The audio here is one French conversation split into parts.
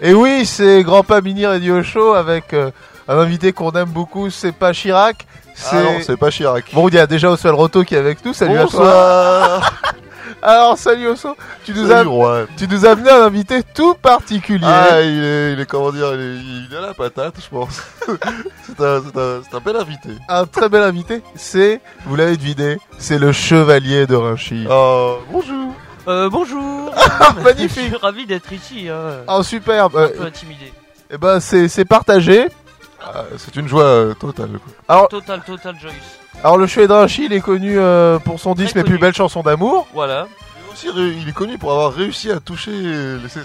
Et oui, c'est Grandpa Mini Radio Show avec euh, un invité qu'on aime beaucoup, c'est pas Chirac. Ah non, c'est pas Chirac. Bon, il y a déjà Oswald Roto qui est avec nous. Salut à toi. Bonsoir. Alors, salut Osso. Tu nous, as, Salut, Juan. tu nous as amené un invité tout particulier. Ah, il est, il est, comment dire, il est, il est à la patate, je pense. c'est un, c'est un, c'est un bel invité. Un très bel invité. C'est, vous l'avez deviné, c'est le chevalier de Rinchy. Oh, bonjour. Euh, bonjour Je magnifique. suis ravi d'être ici, hein. Oh, superbe. un Euh, peu intimidé. eh ben, c'est c'est partagé. Ah, c'est une joie euh, totale. quoi. Alors, Total, total joyous. alors le il est connu euh, pour son disque Mes connu. plus belles chansons d'amour. Voilà. Il est aussi il est connu pour avoir réussi à toucher les seins.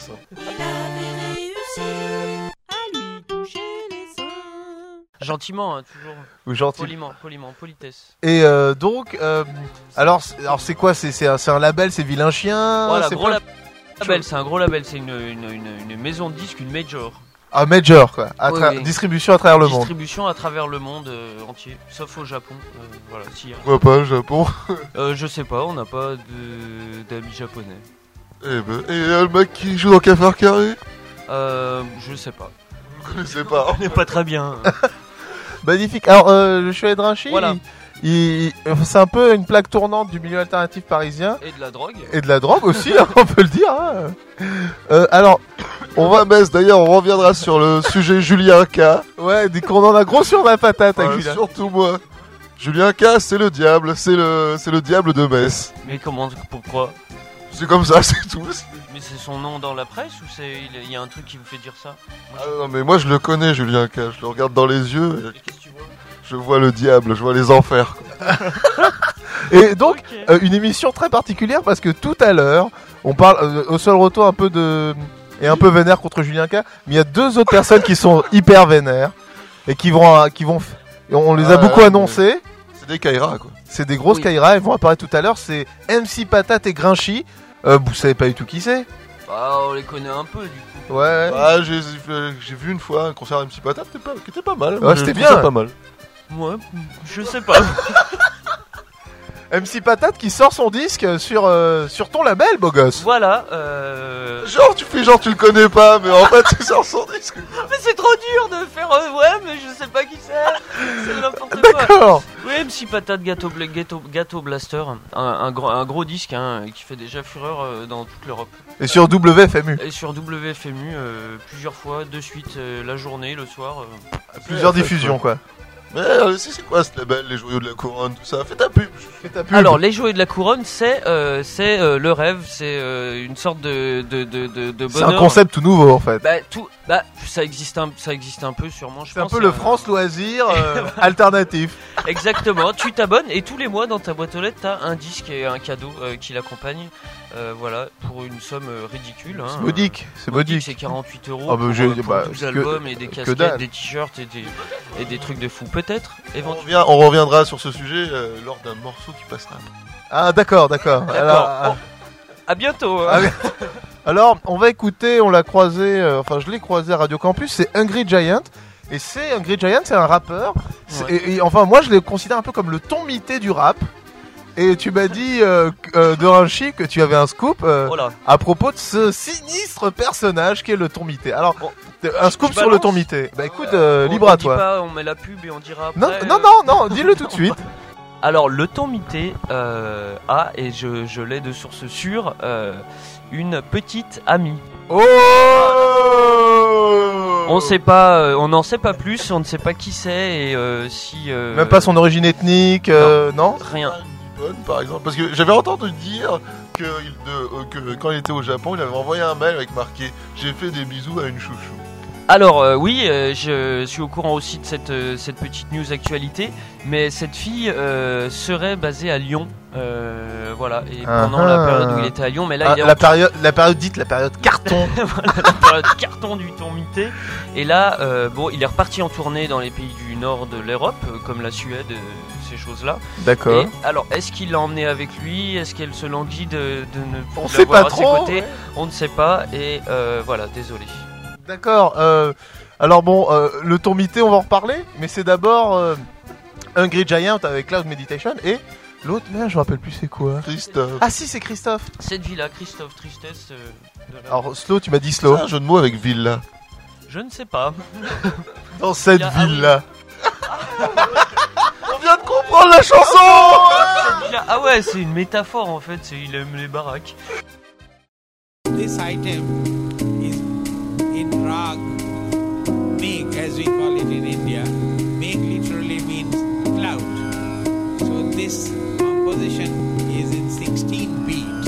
Gentiment, hein, toujours. Ou gentil. Poliment, poliment, politesse. Et euh, donc, euh, alors, c'est- alors c'est quoi? C'est un, un label, c'est Vilain Chien? voilà, c'est gros pas- label, c'est un gros label, c'est une, une, une, une maison de disques, une major. Un major, quoi. À Oui, tra- oui. Distribution à travers le monde. Distribution à travers le monde euh, entier, sauf au Japon. Euh, voilà, si. hein. Pourquoi pas, le Japon Euh, je sais pas, on n'a pas d'amis japonais. Eh ben, et le mec qui joue dans Cafard Carré? Euh, je sais pas. Vous connaissez pas On n'est pas très bien. Magnifique. Alors, euh, le chevalier de Rinchy, Voilà. il- il- c'est un peu une plaque tournante du milieu alternatif parisien. Et de la drogue. Et de la drogue aussi, hein, on peut le dire. hein. Euh, alors, On va baisse d'ailleurs, on reviendra sur le sujet Julien K. ouais, dès qu'on en a gros sur la patate avec Euh, Julien. surtout moi. Julien K, c'est le diable, c'est le, c'est le diable de Metz. Mais comment, pourquoi? C'est comme ça, c'est tout. Mais c'est son nom dans la presse ou c'est il y a un truc qui vous fait dire ça? Ah non, mais moi je le connais, Julien K. Je le regarde dans les yeux et Qu'est-ce que tu vois? je vois le diable, je vois les enfers. Et donc, euh, une émission très particulière parce que tout à l'heure, on parle euh, au seul retour un peu de et un peu vénère contre Julien K. Mais il y a deux autres personnes qui sont hyper vénères et qui vont euh, qui vont on les a Ah, beaucoup ouais, annoncés. C'est des Kaira, quoi. C'est des grosses Oui. Kaira, elles vont apparaître tout à l'heure. C'est MC Patate et Grinchy. Euh, vous savez pas du tout qui c'est Bah, on les connaît un peu du coup. Ouais. Ah, j'ai j'ai vu une fois un concert MC Patate qui était pas, mal. Ouais, c'était bien. ça pas mal. Moi, je sais pas. MC Patate qui sort son disque sur euh, sur ton label, beau gosse. voilà. Euh... Genre, tu fais genre tu le connais pas, mais en fait, c'est sur son disque. Mais c'est trop dur de faire. euh, ouais, mais je sais pas qui c'est. C'est n'importe quoi. D'accord. Oui, MC Patate Gâteau, Gâteau, Gâteau Blaster, un, un, gros, un gros disque hein, qui fait déjà fureur euh, dans toute l'Europe. Et sur WFMU. Et sur WFMU, euh, plusieurs fois, de suite, euh, la journée, le soir. Plusieurs diffusions quoi. Mais euh, c'est quoi ce label, les joyaux de la couronne, tout ça? Fais ta pub. Fais ta pub. Alors, les jouets de la couronne, c'est euh, c'est euh, le rêve, c'est euh, une sorte de, de, de, de, de c'est un concept tout nouveau en fait. Bah, tout, bah, ça existe un, ça existe un peu sûrement. Je C'est un pense, peu le euh, France loisir euh, alternatif. Exactement. tu t'abonnes et tous les mois dans ta boîte aux lettres, t'as un disque et un cadeau euh, qui l'accompagne. Euh, voilà, pour une somme euh, ridicule. Hein. C'est modique, c'est Modique, c'est 48 euros Ah bah, pour, j'ai- euh, pour bah, 12 que- albums et des que casquettes, des t-shirts et des, et des trucs de fou. Peut-être, On, éventuellement. revient, on reviendra sur ce sujet euh, lors d'un morceau qui passera. Ah d'accord, d'accord. Alors, À bientôt. hein. Ah, alors, on va écouter, on l'a croisé, euh, enfin je l'ai croisé à Radio Campus, c'est Hungry Giant. Et c'est Hungry Giant, c'est un rappeur. Ouais. Et, et enfin moi je le considère un peu comme le ton mité du rap. Et tu m'as dit euh, euh, que tu avais un scoop euh, Voilà. à propos de ce sinistre personnage qui est le ton mité. Alors, un scoop sur le mité. Bah écoute, euh, On- libre on à dit toi. pas, on met la pub et on dira après. Non, euh, non, non, non, dis-le tout de suite. Alors, le euh, a, et je, je l'ai de source sûre, euh, une petite amie. Oh On sait pas, euh, on n'en sait pas plus, on ne sait pas qui c'est et euh, si. euh, Même pas son origine ethnique, euh, non? Rien. Par exemple, parce que j'avais entendu dire que, il- de- euh, que quand il était au Japon, il avait envoyé un mail avec marqué J'ai fait des bisous à une chouchou. Alors euh, oui, euh, je suis au courant aussi de cette, euh, cette petite news actualité, mais cette fille euh, serait basée à Lyon, euh, voilà, et pendant Ah la ah. période où il était à Lyon, mais là Ah, il est en la période, la période dite, la période carton. voilà, la période carton du ton mité, et là, euh, bon, il est reparti en tournée dans les pays du nord de l'Europe, comme la Suède, euh, ces choses-là. D'accord. Et alors, est-ce qu'il l'a emmené avec lui? Est-ce qu'elle se languit de, de ne On plus sait pas l'avoir à ses trop. côtés? ouais. On ne sait pas, et euh, voilà, désolé. D'accord. euh, alors bon, euh, le ton mité, on va en reparler, mais c'est d'abord euh, Hungry Giant avec Cloud Meditation et L'autre, merde, je me rappelle plus c'est quoi. Christophe. Ah si, c'est Christophe. Cette villa, Christophe Tristesse. euh, de la- Alors, Slow, tu m'as dit C'est Slow. un jeu de mots avec villa. Je ne sais pas. Dans cette Il ah vient de comprendre la chanson Ah ouais, c'est une métaphore en fait. C'est il aime les baraques. This item is in Rag. Meg, as we call it in India. Meg literally means cloud. So this composition is in 16 beats.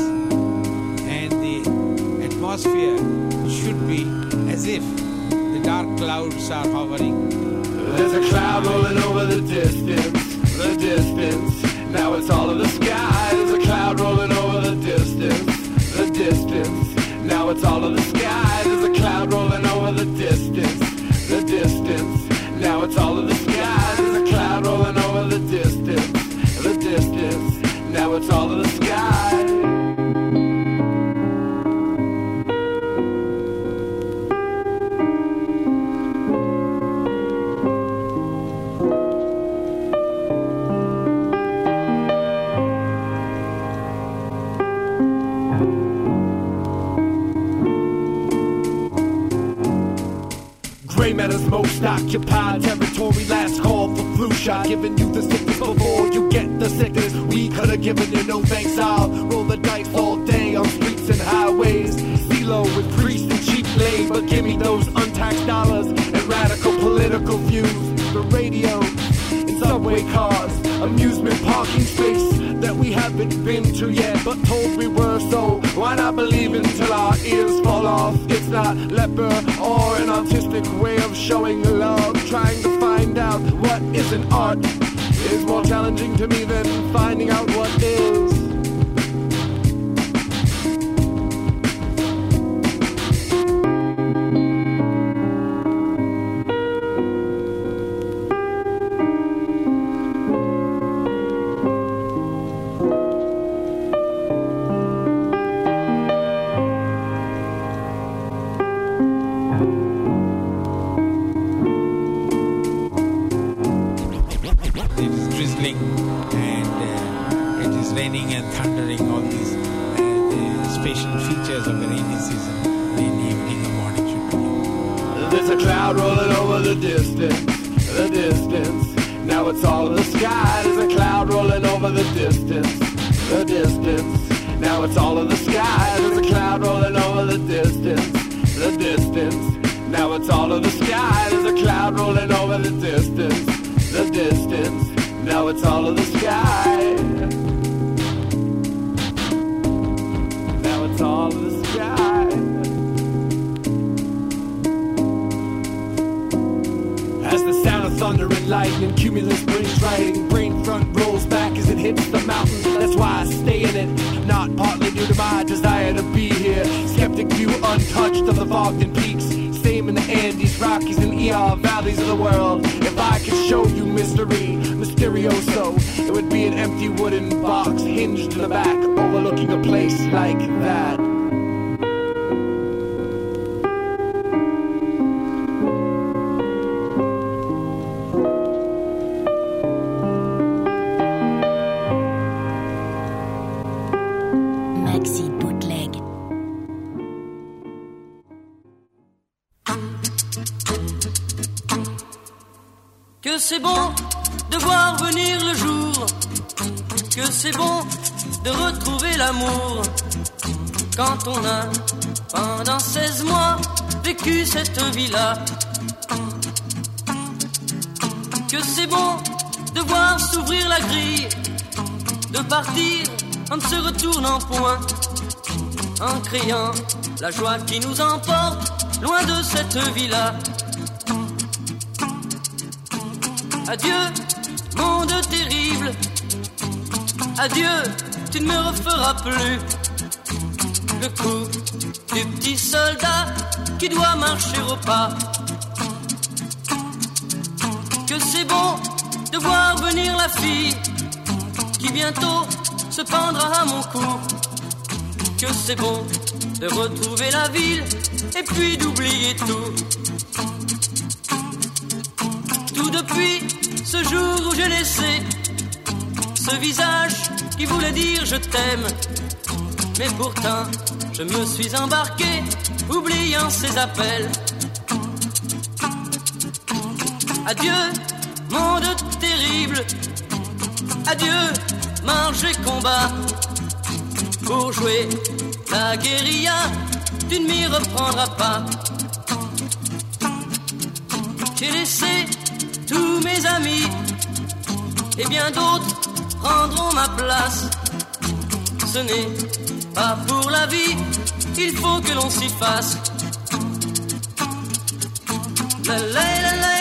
And the atmosphere should be as if the dark clouds are hovering There's a cloud rolling over the distance, the distance. Now it's all in the sky. There's a cloud rolling over the distance, the distance. Now it's all in the sky. There's a cloud rolling over the distance, occupied territory. Last call for flu shot. Giving you the sickness before you get the sickness. We could have given you no thanks. I'll roll the dice all day on streets and highways. CeeLo with priests and cheap labor. Give me those untaxed dollars and radical political views. The radio in subway cars, amusement parking space that we haven't been to yet, but told we were. So why not believe until our ears fall off? Not leper or an artistic way of showing love. Trying to find out what isn't art is more challenging to me than finding out what is. Raining and thundering. All these uh, the special features of the rainy season in evening or morning should be. There's a cloud rolling over the distance, the distance. Now it's all in the sky. There's a cloud rolling over the distance, the distance. Now it's all in the sky. There's a cloud rolling over the distance, the distance. Now it's all in the sky. There's a cloud rolling over the distance, the distance. Now it's all in the sky. Now it's all in the sky. As the sound of thunder and lightning, cumulus brings writing. Brain front rolls back as it hits the mountain. That's why I stay in it. Not partly due to my desire to be here. Skeptic view untouched of the Ogden peaks. Same in the Andes, Rockies, and ER valleys of the world. If I could show you mystery, mysterioso, it would be an empty wooden box hinged in the back, overlooking a place like that. C'est bon de retrouver l'amour. Quand on a, pendant 16 mois, vécu cette vie-là. Que c'est bon de voir s'ouvrir la grille, de partir en ne se retournant point, en criant la joie qui nous emporte loin de cette vie-là. Adieu, monde terrible. Adieu, tu ne me referas plus. Le coup du petit soldat qui doit marcher au pas. Que c'est bon de voir venir la fille qui bientôt se pendra à mon cou. Que c'est bon de retrouver la ville et puis d'oublier tout. Tout depuis ce jour où j'ai laissé ce visage qui voulait dire je t'aime. Mais pourtant, je me suis embarqué, oubliant ses appels. Adieu, monde terrible. Adieu, marche et combat. Pour jouer la guérilla, tu ne m'y reprendras pas. J'ai laissé tous mes amis et bien d'autres prendront ma place. Ce n'est pas pour la vie, il faut que l'on s'y fasse. La la la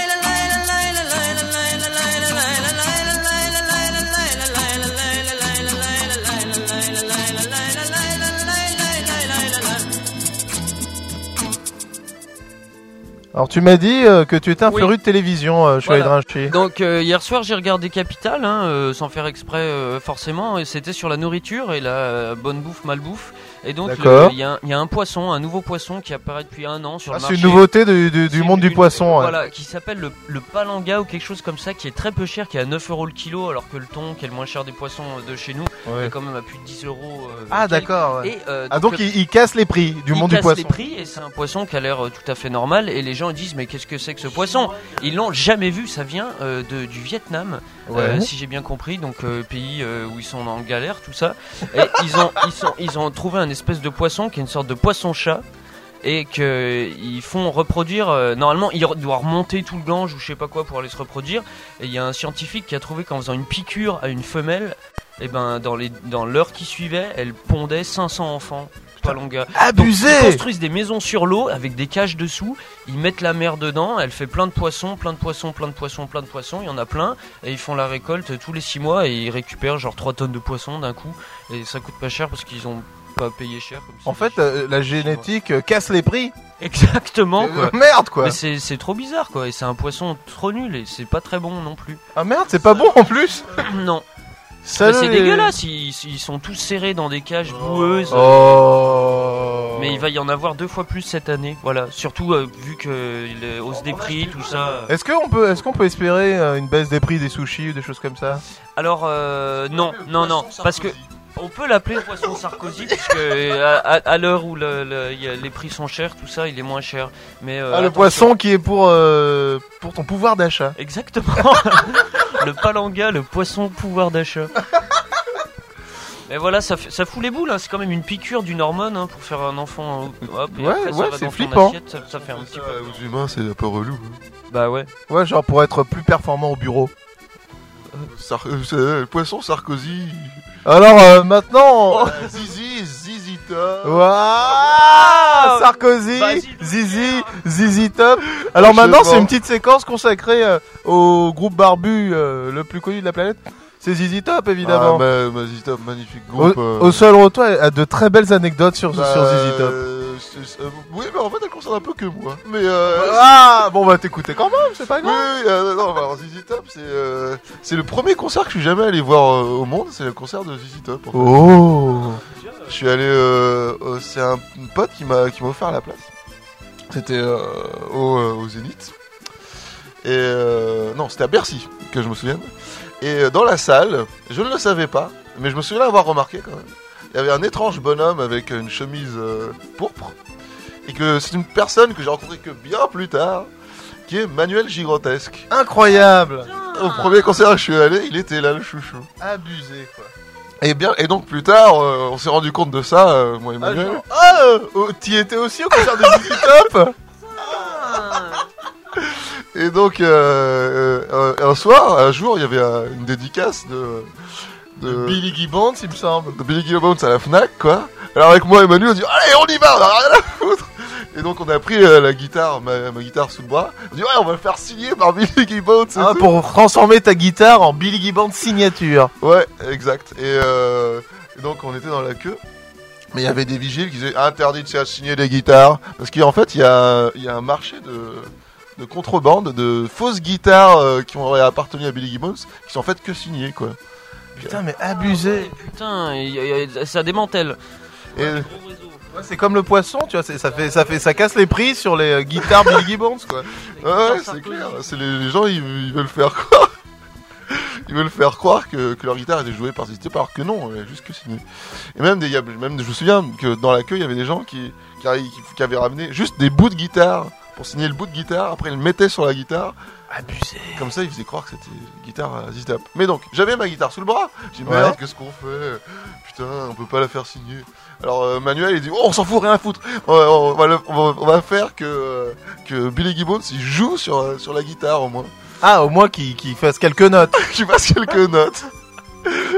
Alors tu m'as dit euh, que tu étais un Oui. de télévision, euh, Voilà. Donc euh, hier soir j'ai regardé Capital, hein, euh, sans faire exprès euh, forcément, et c'était sur la nourriture et la bonne bouffe, mal bouffe. Et donc il y, a un- il y a un poisson, un nouveau poisson qui apparaît depuis un an sur Ah, le c'est marché. une nouveauté du, du- du C'est monde du une- poisson. ouais. Voilà, qui s'appelle le, le palanga ou quelque chose comme ça, qui est très peu cher, qui est à 9 euros le kilo, alors que le thon, qui est le moins cher des poissons de chez nous, Ouais. est quand même à plus de 10 euros. euh, Ah d'accord. ouais. Euh, Ah donc le- il, il casse les prix du il monde du casse poisson. les prix et c'est un poisson qui a l'air euh, tout à fait normal et les gens disent mais qu'est-ce que c'est que ce poisson? Ils l'ont jamais vu, ça vient euh, de, du Vietnam, euh, si j'ai bien compris, donc pays où ils sont en galère, tout ça. Et ils ont, ils, sont, ils ont trouvé un espèce de poisson qui est une sorte de poisson-chat et qu'ils font reproduire. euh, normalement, il doit remonter tout le Gange ou je sais pas quoi pour aller se reproduire. Et il y a un scientifique qui a trouvé qu'en faisant une piqûre à une femelle, et ben dans les dans l'heure qui suivait, elle pondait 500 enfants. Palanga. Donc, ils Abusé. construisent des maisons sur l'eau avec des cages dessous. Ils mettent la mer dedans. Elle fait plein de poissons, plein de poissons, plein de poissons, plein de poissons. Il y en a plein. Et ils font la récolte tous les 6 mois et ils récupèrent genre 3 tonnes de poissons d'un coup. Et ça coûte pas cher parce qu'ils ont pas payé cher. comme En fait, euh, la génétique euh, casse les prix. Exactement quoi. Euh, merde quoi. Mais c'est c'est trop bizarre quoi. Et c'est un poisson trop nul et c'est pas très bon non plus. Ah merde, c'est pas bon en plus. non. Ça Mais c'est les- dégueulasse. Ils, ils sont tous serrés dans des cages boueuses. Oh. Mais il va y en avoir deux fois plus cette année, voilà. Surtout euh, vu que les hausse des prix, tout ça. Est-ce qu'on peut, est-ce qu'on peut espérer euh, une baisse des prix des sushis ou des choses comme ça? Alors euh, non, non, non, parce que on peut l'appeler poisson Sarkozy puisque à, à- à l'heure où le- le- il y a- les prix sont chers, tout ça, il est moins cher. Mais euh, Ah, le poisson qui est pour euh, pour ton pouvoir d'achat. Exactement. le palanga, le poisson pouvoir d'achat. Et voilà, ça, fout les boules, hein. c'est quand même une piqûre d'une hormone hein, pour faire un enfant. Hop, et Ouais, après, ça ouais, va c'est flippant. assiette, ça, ça fait un petit Ça, peu. aux humains, c'est un peu relou. hein. Bah ouais. Ouais, genre pour être plus performant au bureau. Sar- euh, poisson Sarkozy. Alors euh, maintenant, Euh, Zizi, Zizi Top. Waouh Sarkozy, Zizi, Zizi Top. Alors Je maintenant, c'est une petite séquence consacrée euh, au groupe barbu le plus connu de la planète. C'est Zizi Top, évidemment. Ah, Zizi Top, magnifique au, groupe. euh. au sol retour, elle a de très belles anecdotes sur, Bah, sur Zizi Top. euh, euh, oui, mais en fait, elle concerne un peu que moi. Mais euh, Ah, bon bah t'écoutais quand même, c'est pas Oui, grave. oui, euh, non, alors ZZ Top, c'est euh, c'est le premier concert que je suis jamais allé voir euh, au monde, c'est le concert de ZZ Top. En fait. Oh. Je suis allé, euh, euh, c'est un pote qui m'a qui m'a offert la place. C'était euh, au, euh, au Zénith. Et euh, non, c'était à Bercy que je me souvienne. Et euh, dans la salle, je ne le savais pas, mais je me souviens avoir remarqué quand même. Il y avait un étrange bonhomme avec une chemise euh, pourpre. Et que c'est une personne que j'ai rencontrée que bien plus tard, qui est Manuel Gigrotesque. Incroyable. Au premier concert où je suis allé, il était là, le chouchou. Abusé quoi. Et bien, et donc plus tard, euh, on s'est rendu compte de ça, euh, moi et Ah, Manuel. ah, oh, t'y étais aussi au concert de Top? Et donc, euh, euh, un soir, un jour, il y avait une dédicace de, de, Billy Gibbons, il me semble. de Billy Gibbons à la Fnac, quoi. Alors avec moi et Manu, on dit allez, on y va, on a rien à foutre. Et donc on a pris euh, la guitare, ma, ma guitare sous le bras. On dit ouais, on va le faire signer par Billy Gibbons. et Ah, tout. pour transformer ta guitare en Billy Gibbons signature. Ouais, exact. Et, euh, et donc on était dans la queue. Mais il y avait des vigiles qui disaient interdit de se signer des guitares. Parce qu'en fait, il y a, il y a un marché de, de contrebande, de fausses guitares euh, qui auraient appartenu à Billy Gibbons, qui sont en fait que signées, quoi. Putain, mais abusé. Putain, il y a- il y a- ça démantèle. Et, Ouais, c'est comme le poisson, tu vois, c'est- ça fait, ça fait, ça casse les prix sur les euh, guitares Billy Gibbons, quoi. ouais, c'est clair. C'est les, les gens, ils, ils veulent faire quoi ils veulent faire croire que, que leur guitare était jouée par Zizi Top, alors que non, elle est juste que signée. Et même, des, il y a- même, je me souviens que dans la queue, il y avait des gens qui, qui, arri- qui- qui avaient ramené juste des bouts de guitare pour signer le bout de guitare. Après, ils le mettaient sur la guitare. Abusé. Comme ça, ils faisaient croire que c'était une guitare à Zizi Top. Mais donc, j'avais ma guitare sous le bras. J'ai dit, Ouais. merde, qu'est-ce qu'on fait? Putain, on peut pas la faire signer. Alors, euh, Manuel, il dit, oh, on s'en fout, rien à foutre. On va, on va le- on va- on va faire que, euh, que Billy Gibbons, il joue sur, euh, sur la guitare au moins. Ah, au moins qu'il qu'il fasse quelques notes. Qu'il fasse quelques notes.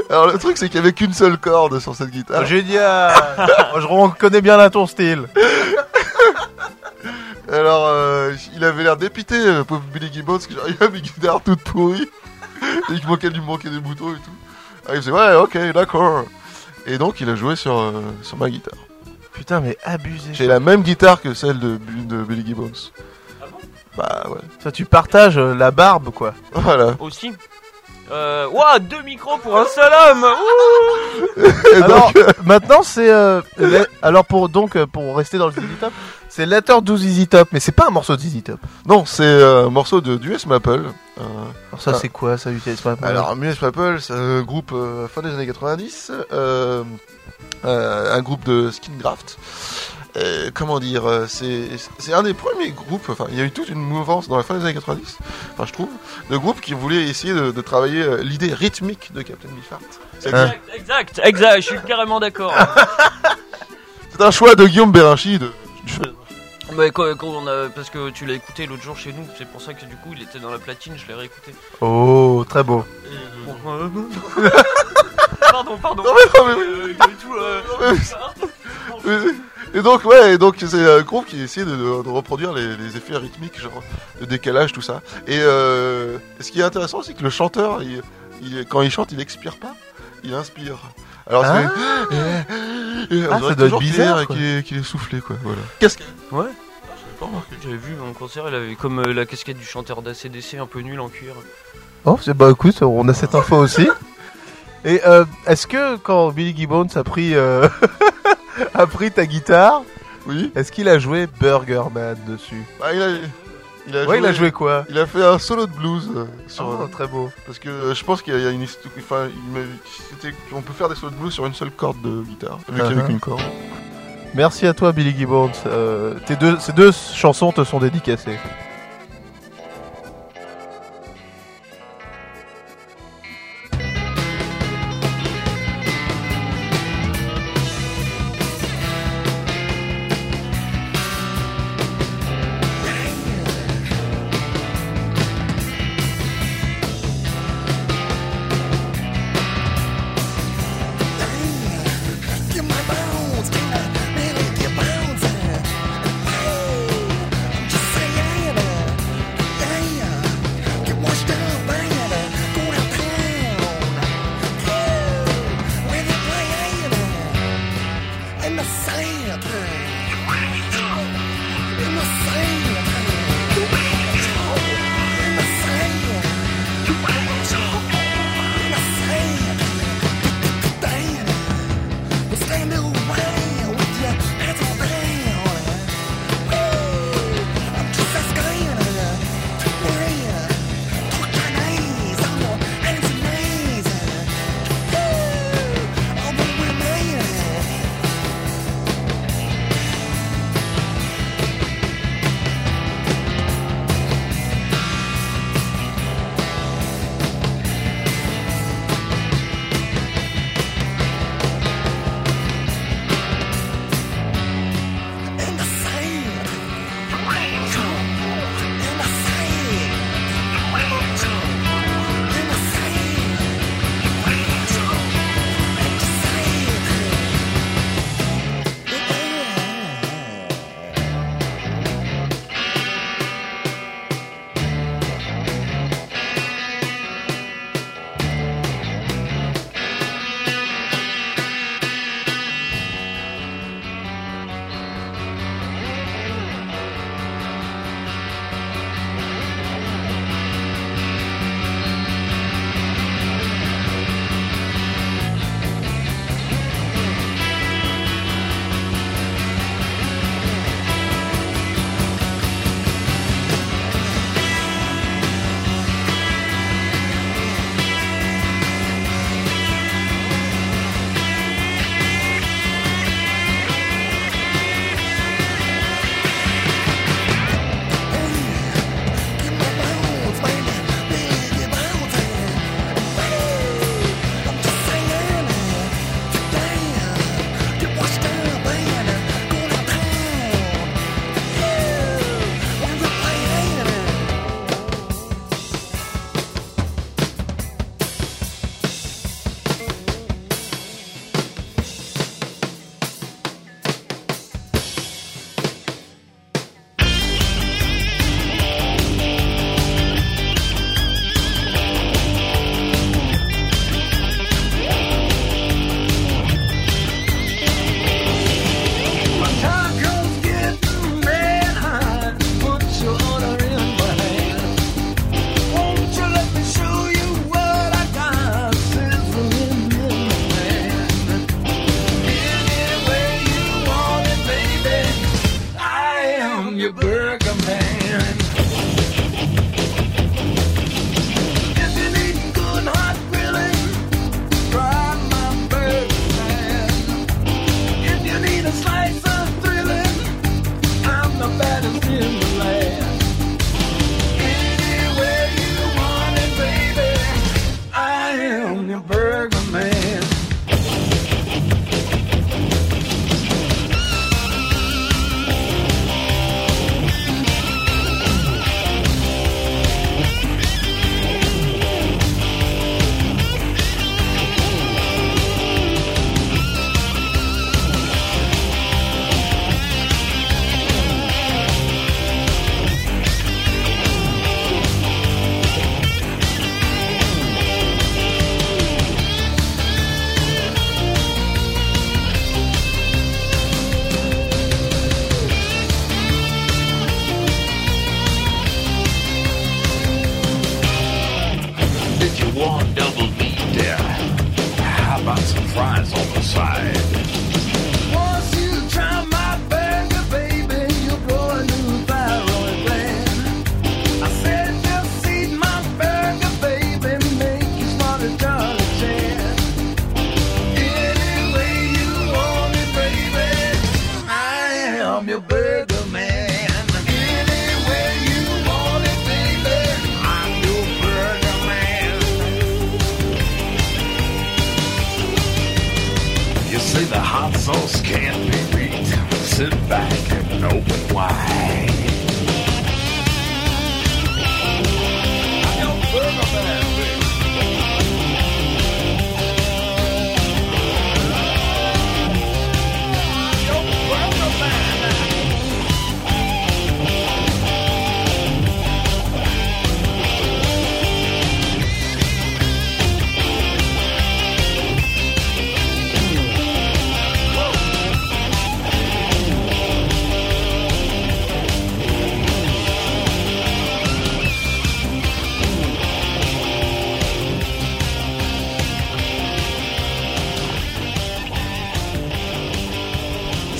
Alors, le truc, c'est qu'il y avait qu'une seule corde sur cette guitare. Génial. Je reconnais bien là ton style. Alors, euh, il avait l'air dépité, euh, pauvre Billy Gibbons, parce que j'arrivais à mes guitares toutes pourries. et qu'il manquait, lui manquait des boutons et tout. Alors, il faisait, ouais, ok, d'accord. Et donc, il a joué sur, euh, sur ma guitare. Putain, mais abusé. J'ai la même guitare que celle de, de Billy Gibbons. Bah, ouais. Ça, tu partages euh, la barbe, quoi. Voilà. Aussi? Euh, Ouah, deux micros pour un seul homme Ouh Et Alors, donc, maintenant, c'est. euh, alors, pour, donc, euh, pour rester dans le ZZ Top, c'est Letter 12 ZZ Top, mais c'est pas un morceau de ZZ Top. non, c'est euh, un morceau de d'US Maple. Euh, Alors, ça, Ah. c'est quoi, ça, UTS Map Alors, US Maple, c'est un groupe euh, fin des années 90, euh, euh, un groupe de Skingraft. Euh, comment dire, euh, c'est un des premiers groupes, enfin, il y a eu toute une mouvance dans la fin des années 90, enfin, je trouve, de groupes qui voulaient essayer de, de travailler euh, l'idée rythmique de Captain Beefheart. C'est Hein. Exact, exact, exact, je suis carrément d'accord. c'est un choix de Guillaume Bérinchi de. Mais quand, quand on a, parce que tu l'as écouté l'autre jour chez nous, c'est pour ça que du coup il était dans la platine, je l'ai réécouté. Oh, très beau. pardon, pardon. Non, mais, non, mais oui. Euh, et tout, euh, Non, mais- Et donc ouais, et donc c'est un groupe qui essaie de, de- de reproduire les, les effets rythmiques, genre de décalage, tout ça. Et euh, ce qui est intéressant, c'est que le chanteur, il, il- quand il chante, il expire pas, il inspire. Alors Ah. c'est Ah, dirait ça doit être qu'il bizarre, qu'il est, qu'il est soufflé quoi. Voilà. Qu'est-ce que Ouais. pas remarqué. J'avais vu en concert, il avait comme euh, la casquette du chanteur d'ACDC un peu nul en cuir. Oh, c'est bah écoute, on a cette info aussi. Et euh, est-ce que quand Billy Gibbons a pris, euh, a pris ta guitare, Oui. est-ce qu'il a joué Burger Man dessus? Bah, il a, il a Ouais, il a joué quoi? Il a fait un solo de blues euh, sur, Oh, très beau. parce que euh, je pense qu'il y a- il y a une histoire. Enfin, qu'on peut faire des solos de blues sur une seule corde de guitare, vu qu'il y avait qu'une corde. Merci à toi, Billy Gibbons. Euh, tes deux, ces deux chansons te sont dédicacées.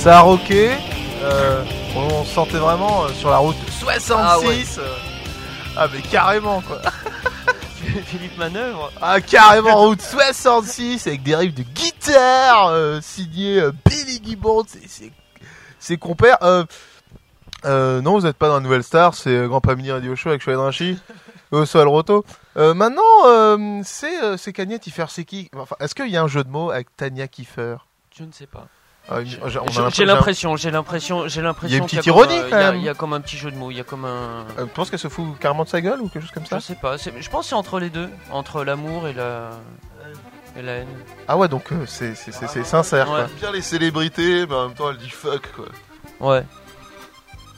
Ça a rocké. euh, on se sentait vraiment euh, sur la route 66. euh, Ah, mais carrément quoi. Philippe Manœuvre. Ah carrément route 66 avec des riffs de guitare signé Billy Gibbons et ses, compères. Non, vous n'êtes pas dans la Nouvelle Star, c'est Grand Mini Radio Show avec Chouette Rinchy. Au sol Roto. Maintenant, c'est Kanye Tiffer, c'est qui? Enfin, Est-ce qu'il y a un jeu de mots avec Tania Kiefer? Je ne sais pas. Ah, j'ai- l'impression- J'ai l'impression, j'ai l'impression. Il y a une qu'il petite ironie, euh, quand il y a- même. Il y a comme un petit jeu de mots, il y a comme un. Euh, tu penses qu'elle se fout carrément de sa gueule ou quelque chose comme Je ça sais pas. Je pense que c'est entre les deux, entre l'amour et la et la haine. Ah ouais, donc euh, c'est c'est- c'est- c'est sincère Ouais. quoi. Bien les célébrités, mais en même temps elle dit fuck quoi. Ouais.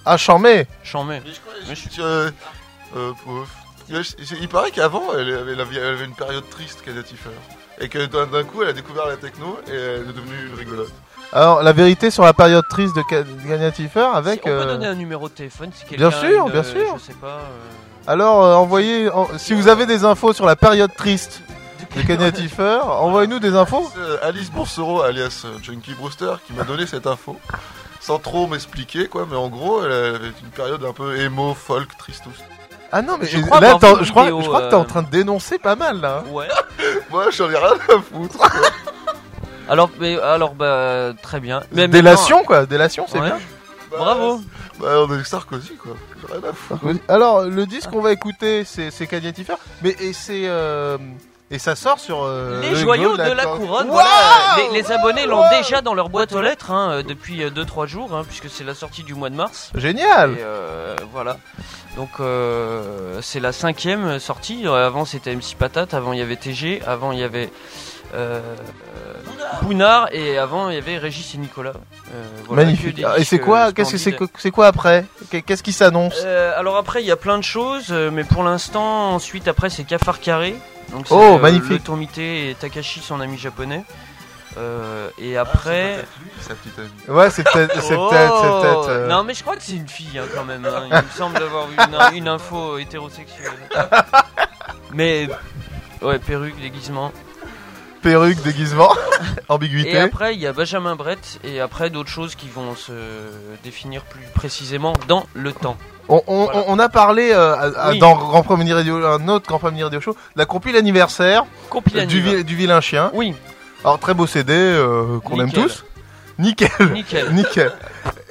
Ah, charmé J'en mets. Mais je je- euh, euh, euh, il paraît qu'avant elle avait, elle avait- elle avait une période triste, Kenya Tiffer. Et que d'un coup elle a découvert la techno et elle est devenue rigolote. Alors, la vérité sur la période triste de Tiffer avec... Si on peut euh, donner un numéro de téléphone si quelqu'un. Bien sûr, a une, bien euh, sûr. Je sais pas. euh, Alors, euh, envoyez... en- Si vous avez des infos sur la période triste de Tiffer, envoyez-nous des infos. C'est euh, Alice Boursereau, alias euh, Junkie Brewster, qui m'a donné cette info. Sans trop m'expliquer quoi, mais en gros elle avait une période un peu émo, folk, tristou. Ah non, mais Je crois là, je crois, vidéo, je crois que t'es en euh, train de dénoncer pas mal, là. hein. Ouais. Moi j'en ai rien à foutre. Alors, mais, alors, bah, très bien. Mais Délation, quoi. Délation, c'est Ouais. bien. Bah, Bravo. Bah on est Sarkozy quoi. J'ai rien à foutre. Alors, le disque qu'on va écouter, c'est Tiffer. Mais, et c'est... euh, Et ça sort sur... euh, Les le joyaux de la couronne, voilà. Les, les abonnés l'ont déjà dans leur boîte aux lettres hein, euh, depuis 2-3 jours, hein, puisque c'est la sortie du mois de mars. Génial Et euh, voilà. Donc euh, c'est la cinquième sortie. Avant c'était MC Patate, avant il y avait TG, avant il y avait Bounard et avant il y avait Régis et Nicolas. Euh, voilà, Magnifique. Ah, Et c'est quoi euh, Qu'est-ce que c'est c'est quoi après Qu'est- Qu'est-ce qui s'annonce Euh, alors après il y a plein de choses, euh, mais pour l'instant ensuite après c'est Cafard Carré. Donc c'est Oh, euh, magnifique. le Tomite et Takashi son ami japonais. Euh, et après. Sa petite amie. Ouais, c'est peut-être... C'est Oh peut-être... c'est peut-être, euh, Non, mais je crois que c'est une fille hein, quand même. hein. Il me semble avoir eu une, une info hétérosexuelle. mais ouais, perruque, déguisement. Perruque, déguisement, Et ambiguïté. après, il y a Benjamin Brett, et après d'autres choses qui vont se définir plus précisément dans le temps. On, on- Voilà. on a parlé euh, à- à- Oui. dans Grand Premier Radio, un autre Grand Premier Radio Show, la compile anniversaire Compil du, vi- du vilain chien. Oui, Alors très beau CD euh, qu'on aime tous. Nickel. nickel. Nickel.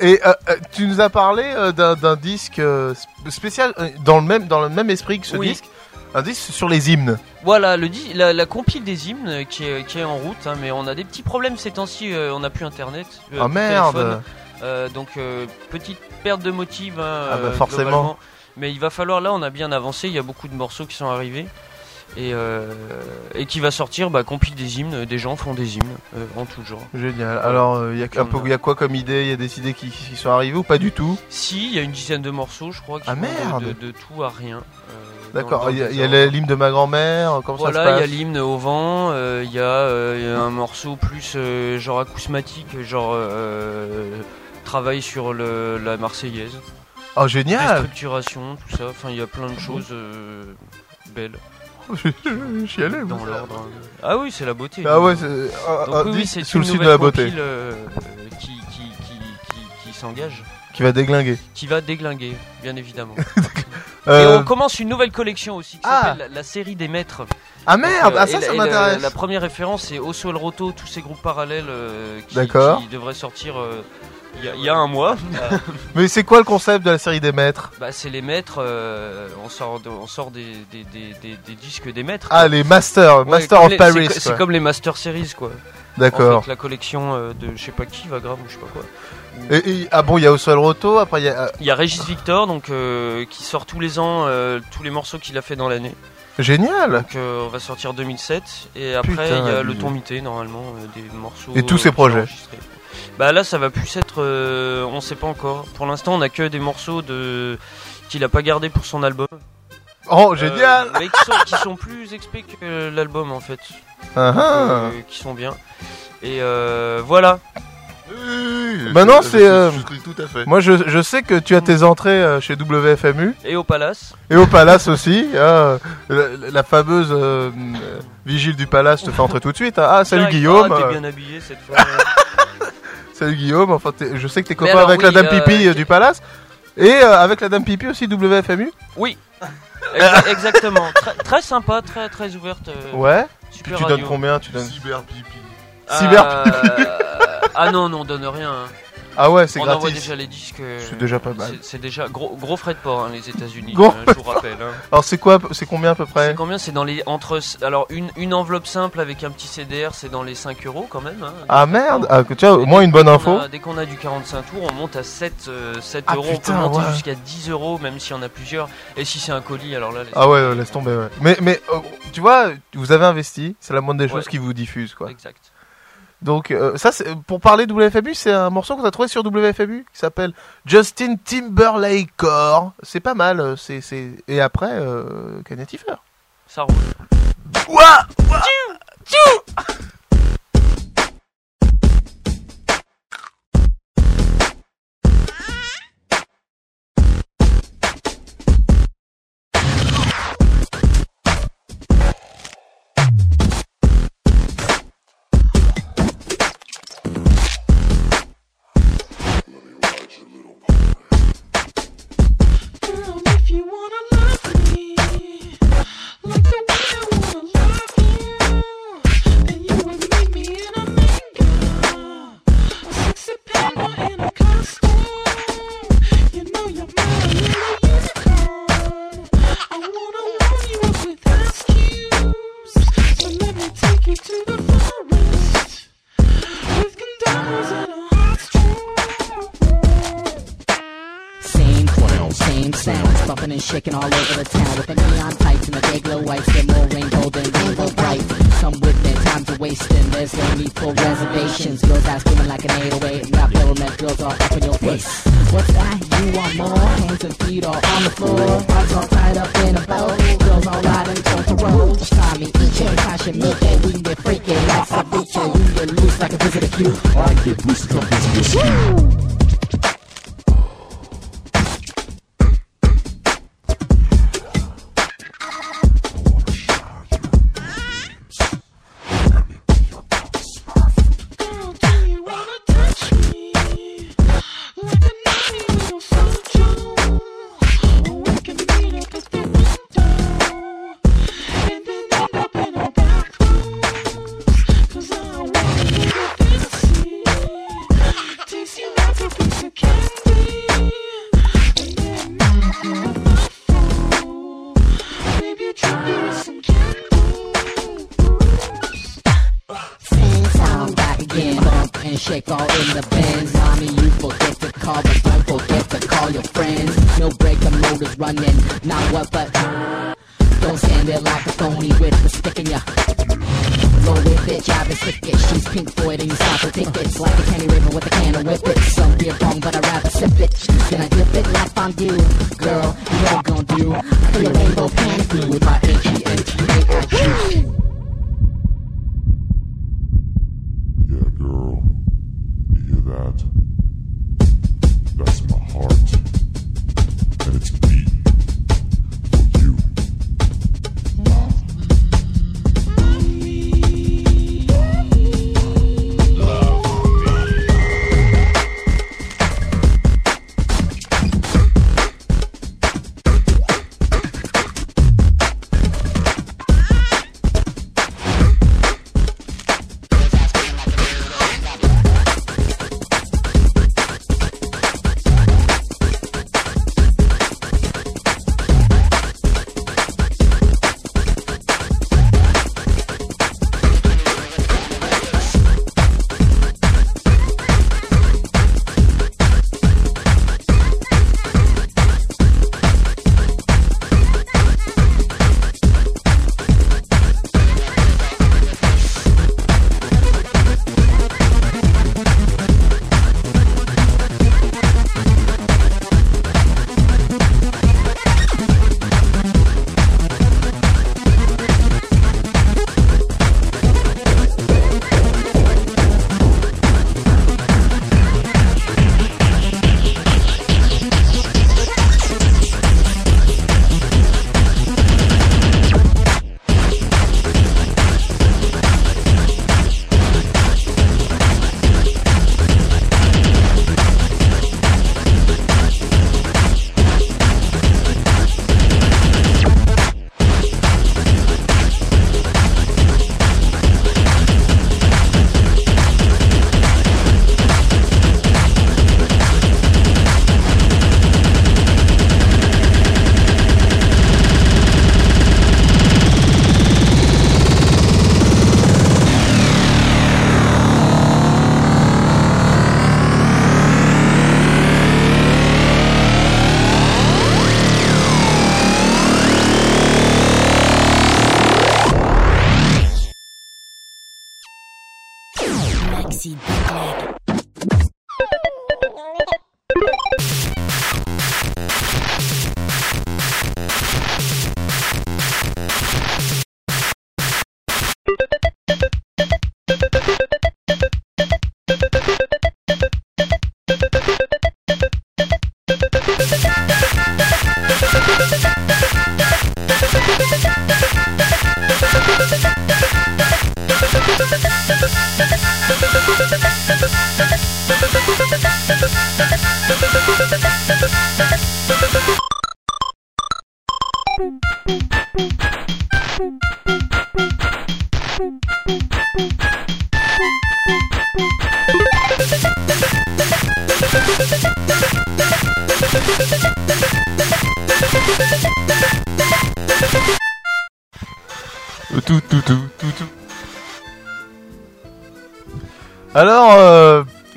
Et euh, tu nous as parlé d'un disque sp- spécial dans le même dans le même esprit que ce Oui. disque, un disque sur les hymnes. Voilà, le di- la, la compile des hymnes qui est, qui est en route, hein, mais on a des petits problèmes ces temps-ci, euh, on n'a plus internet. euh, Ah merde. Euh, donc petite perte de motive. hein, Ah bah, forcément. Mais il va falloir, là on a bien avancé, il y a beaucoup de morceaux qui sont arrivés. Et, et qui va sortir, bah, compile des hymnes, des gens font des hymnes en tout genre. Génial. Alors il y a quoi comme idée? Il y a des idées qui, qui sont arrivées ou pas du tout? Si, il y a une dizaine de morceaux, je crois, qui Ah, de- merde. de, de tout à rien. D'accord. Il y a, il l'hymne de ma grand-mère. Comment Voilà, ça il se y a passe l'hymne au vent, il y, a, il y a un morceau plus euh, genre acousmatique, genre euh, travail sur le, la Marseillaise, Oh génial. structurations, tout ça. Enfin, il y a plein de choses euh, belles Je je- je chialais, dans l'ordre. hein. Ah oui, c'est la beauté. Ah ouais, c'est oui, disque c'est sous le signe de la beauté euh, qui, qui, qui, qui, qui s'engage, qui va déglinguer. qui va déglinguer, bien évidemment. Et Euh, on commence une nouvelle collection aussi qui Ah. s'appelle la, la série des maîtres. Ah merde, Euh, ah ça ça la- m'intéresse. La première référence c'est Osso El Roto, tous ces groupes parallèles euh, qui, devraient sortir euh, il y, a- il y a un mois. Mais c'est quoi le concept de la série des maîtres? Bah, c'est les maîtres, euh, on sort, de- on sort des, des, des, des- des disques des maîtres. Ah quoi. les Masters, Ouais, Master of les- Paris. c'est- comme les Master Series quoi. En D'accord. fait, la collection euh, de je sais pas qui, Vagram ou je sais pas quoi. Et, et- ah bon, il y a Oswald Roto, après il y a euh, Il y a Régis Victor donc euh, qui sort tous les ans euh, tous les morceaux qu'il a fait dans l'année. génial. Donc euh, on va sortir 2007 et après Putain, il y a le Tomité normalement euh, des morceaux Et tous ses projets. enregistrés. Bah là ça va plus être euh, on sait pas encore. Pour l'instant on a que des morceaux de qu'il a pas gardé pour son album. Oh génial. Euh, mais qui sont, qui sont plus expé que l'album en fait. Ah, ah. Euh, qui sont bien. Et euh, voilà. Oui, Bah non, c'est, euh, Je tout à fait. Moi je, je sais que tu as tes entrées euh, chez WFMU Et au Palace. et au Palace aussi. hein. la, la fameuse euh, euh, vigile du Palace te fait entrer tout de suite. hein. Ah salut Direct. Guillaume. Ah, euh, T'es bien habillé cette fois. Salut Guillaume. Enfin t'es- je sais que t'es copain alors, avec oui, la Dame euh, Pipi euh, du Palace. Et euh, avec la Dame Pipi aussi WFMU Exa- Exactement. Très, très sympa, très très ouverte. euh, Ouais. Puis Super tu radio. donnes combien Tu donnes Cyber pipi. Cyber Euh, ah non, non, on donne rien. hein. Ah ouais, c'est On envoie gratis. déjà les disques. euh, C'est déjà pas mal. c'est- C'est déjà gros, gros frais de port, hein, les États-Unis. Gros hein, je vous rappelle. hein. Alors c'est quoi C'est combien à peu près C'est combien? C'est dans les entre alors une, une enveloppe simple avec un petit CDR, c'est dans les 5 euros quand même. hein. Ah merde ah, que- Tu vois, au moins une bonne qu'on info. a- dès qu'on a du 45 tours, on monte à 7, euh, 7 Ah, euros. putain, on peut monter ouais. jusqu'à 10 euros, même si on a plusieurs. Et si c'est un colis, alors là. laisse Ah ouais, tomber. laisse tomber. Ouais. Mais mais euh, tu vois, vous avez investi, c'est la moindre des choses Ouais. qui vous diffuse quoi. Exact. Donc euh, ça, c'est pour parler de WFMU, c'est un morceau qu'on a trouvé sur WFMU qui s'appelle Justin Timberlake Core. C'est pas mal. euh, C'est c'est et après euh, Iffer. Ça roule. Ouah Girl, friends. Milk break, the motor's running. Not what but don't stand there like a phony with the stick in ya. Roll with it, job is wicked. She's pink Floyd and you stop her tickets. Like a candy raven with a can of whip it. Some beer pong, but I'd rather sip it. Can I dip it like fondue? Girl, you know I'm gonna do. I feel a rainbow panty with my H-E-N-T-A-I juice. Yeah, girl. You hear that? That's my heart. And it's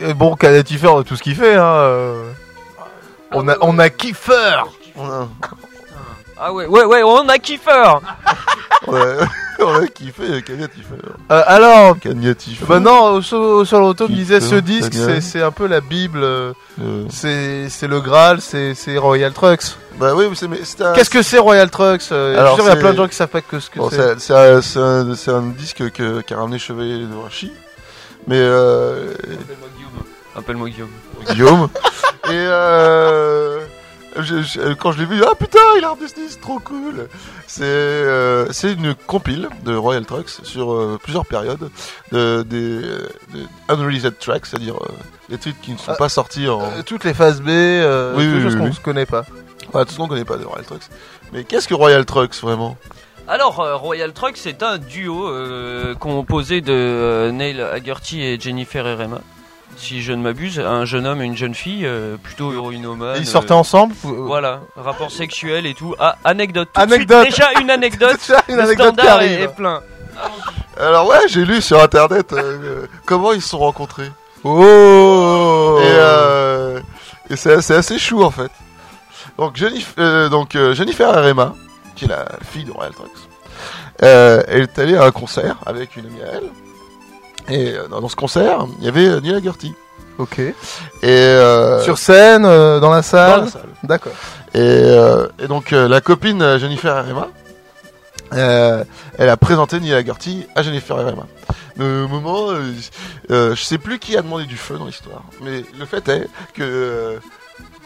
euh, bon, Canatifer, tout ce qu'il fait, hein. euh, on, a, on a Kiefer On a, Ah ouais, ouais, ouais, on a Kiefer ouais, on a kiffé, il fait. Euh, Alors, Cagnat il fait. maintenant, au, sol- au sol auto me Kiefer, disait ce disque, c'est- c'est un peu la Bible, euh, Euh, c'est c'est le Graal, c'est c'est Royal Trucks. bah oui, mais c'est mais c'est un. Qu'est-ce que c'est Royal Trucks euh, Alors, Je suis sûr, il y a c'est- plein de gens qui savent pas que ce que Bon, c'est. c'est c'est un, c'est un, c'est un disque que- qu'a ramené Chevalier de Rachi. Mais euh, Appelle-moi Guillaume. Appelle-moi Guillaume. Guillaume. Et euh, je- je- quand je l'ai vu, ah putain, il a un Disney, trop cool. C'est euh, c'est une compile de Royal Trucks sur euh, plusieurs périodes de, des des unreleased tracks, c'est-à-dire euh, des trucs qui ne sont Ah, pas sortis en. Euh, toutes les phases B, euh, Oui, toutes oui, les choses oui, qu'on oui. se connaît pas. Enfin, tout ce qu'on connaît pas de Royal Trucks. Mais qu'est-ce que Royal Trucks vraiment? Alors, euh, Royal Truck, c'est un duo euh, composé de euh, Neil Haggerty et Jennifer Erema. Si je ne m'abuse, un jeune homme et une jeune fille, euh, plutôt héroïnomane. Ils sortaient euh, ensemble Voilà, rapport sexuel et tout. Ah, anecdote. Tout de Anecdote. suite, déjà une anecdote. Déjà, une Le anecdote qui arrive. est plein. Alors ouais, j'ai lu sur internet euh, comment ils se sont rencontrés. Oh Et, euh, et c'est c'est assez chou en fait. Donc, Jennifer, euh, donc euh, Jennifer Arema, qui est la fille de Royal Trucks, euh, elle est allée à un concert avec une amie à elle. Et euh, dans dans ce concert, il y avait euh, Neil Haggerty. Ok. Et, euh, Sur scène, dans la dans salle. la salle. D'accord. Et, et donc la copine Jennifer Arema, euh, elle a présenté Neil Haggerty à Jennifer Arema. Le moment, euh, euh, je sais plus qui a demandé du feu dans l'histoire, mais le fait est que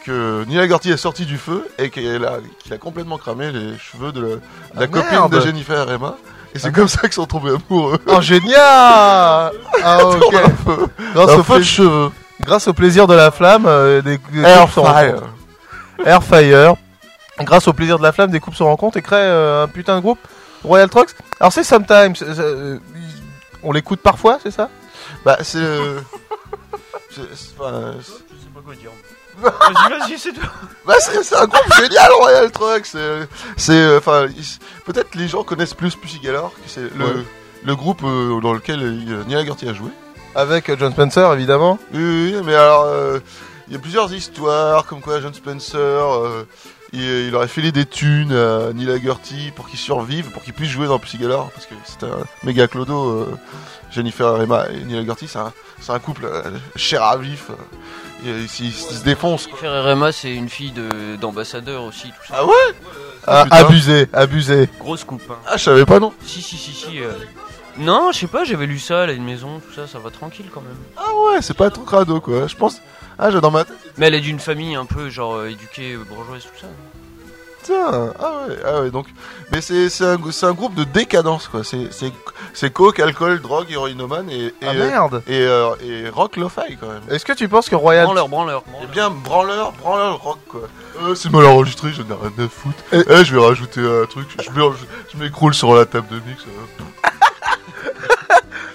que Neil Haggerty est sorti du feu et qu'il a, qu'il a complètement cramé les cheveux de, la- de la Ah, copine merde. de Jennifer Arema. Et c'est Ah, comme ça qu'ils sont tombés amoureux. Oh, génial Ah, ok. Grâce au, feu de cheveux. grâce au plaisir de la flamme, euh, des, des Air couples se fire. rencontrent. Airfire. Grâce au plaisir de la flamme, des couples se rencontrent et créent euh, un putain de groupe. Royal Trucks. Alors c'est Sometimes. euh, on l'écoute parfois, c'est ça? Bah c'est... euh, c'est- c'est- enfin, c'est- Vas-y, c'est tout. Bah c'est un groupe génial Royal Truck c'est euh, enfin peut-être les gens connaissent plus Pussy Galore que c'est le Ouais. le groupe euh, dans lequel euh, Neil Haggerty a joué. Avec euh, John Spencer, évidemment. Oui, oui, mais alors euh, il y a plusieurs histoires comme quoi John Spencer euh, il, il aurait filé des thunes à Neil Haggerty pour qu'il survive, pour qu'il puisse jouer dans Pussy Galore parce que c'est un méga clodo euh, Jennifer Arema et Neil Haggerty c'est un c'est un couple euh, cher à vif. euh, ils, ils- ils se. Ferrerema, c'est une fille de- d'ambassadeur aussi, tout ça. Ah ouais Ah, putain. abusé, abusé. Grosse coupe. Hein. Ah je savais pas non. Si, si, si, si. euh. Non, je sais pas, j'avais lu ça, elle a une maison, tout ça, ça va tranquille quand même. Ah ouais c'est pas trop crado quoi. Je pense ah j'ai dans ma tête. Mais elle est d'une famille un peu, genre, euh, éduquée, euh, bourgeoise, tout ça. Ah ouais, ah ouais, donc, mais c'est c'est un, un groupe de décadence quoi. C'est c'est c'est coke, alcool, drogue, héroïnomane et et, Ah merde et, euh, et rock lo-fi quand même. Est-ce que tu penses que Royal Branleur, branleur. Et branleur. bien branleur, branleur rock quoi. Euh, c'est mal enregistré, je n'ai rien à foutre. Eh, je vais rajouter un truc, je m'é- je m'écroule sur la table de mix. euh.